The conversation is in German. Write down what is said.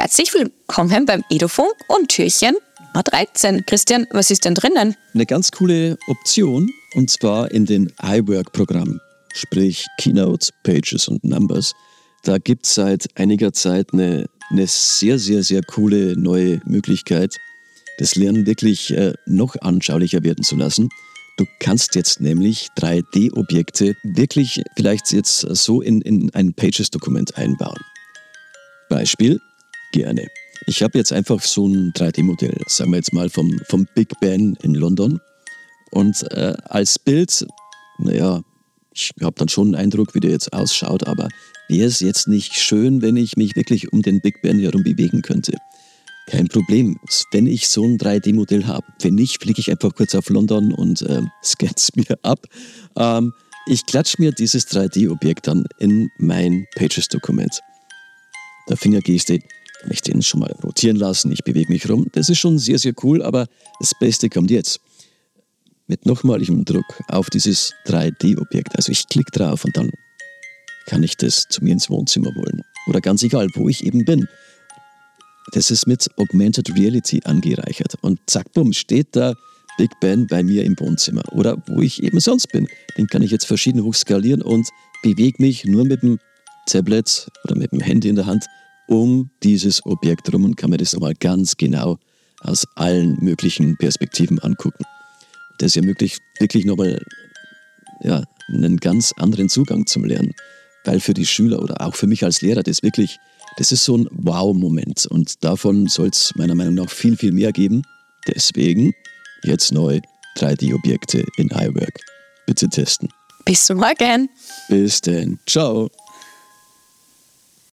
Herzlich willkommen beim Edofunk und Türchen Nummer 13. Christian, was ist denn drinnen? Eine ganz coole Option und zwar in den iWork-Programm, sprich Keynote, Pages und Numbers. Da gibt es seit einiger Zeit eine, eine sehr, sehr, sehr coole neue Möglichkeit, das Lernen wirklich äh, noch anschaulicher werden zu lassen. Du kannst jetzt nämlich 3D-Objekte wirklich vielleicht jetzt so in, in ein Pages-Dokument einbauen. Beispiel, gerne. Ich habe jetzt einfach so ein 3D-Modell, sagen wir jetzt mal vom, vom Big Ben in London. Und äh, als Bild, naja, ich habe dann schon einen Eindruck, wie der jetzt ausschaut, aber wäre es jetzt nicht schön, wenn ich mich wirklich um den Big Ben herum bewegen könnte? Kein Problem. Wenn ich so ein 3D-Modell habe, wenn nicht, fliege ich einfach kurz auf London und äh, scanne es mir ab. Ähm, ich klatsche mir dieses 3D-Objekt dann in mein Pages-Dokument. Der Fingergeste kann ich den schon mal rotieren lassen, ich bewege mich rum. Das ist schon sehr, sehr cool, aber das Beste kommt jetzt. Mit nochmaligem Druck auf dieses 3D-Objekt. Also ich klicke drauf und dann kann ich das zu mir ins Wohnzimmer holen. Oder ganz egal, wo ich eben bin. Das ist mit Augmented Reality angereichert. Und zack, bumm, steht da Big Ben bei mir im Wohnzimmer. Oder wo ich eben sonst bin. Den kann ich jetzt verschieden hoch skalieren und bewege mich nur mit dem Tablet oder mit dem Handy in der Hand um dieses Objekt rum und kann mir das nochmal ganz genau aus allen möglichen Perspektiven angucken. Das ermöglicht wirklich nochmal ja, einen ganz anderen Zugang zum Lernen, weil für die Schüler oder auch für mich als Lehrer das wirklich, das ist so ein Wow-Moment und davon soll es meiner Meinung nach viel, viel mehr geben. Deswegen jetzt neu 3D-Objekte in iWork. Bitte testen. Bis morgen. Bis denn. Ciao.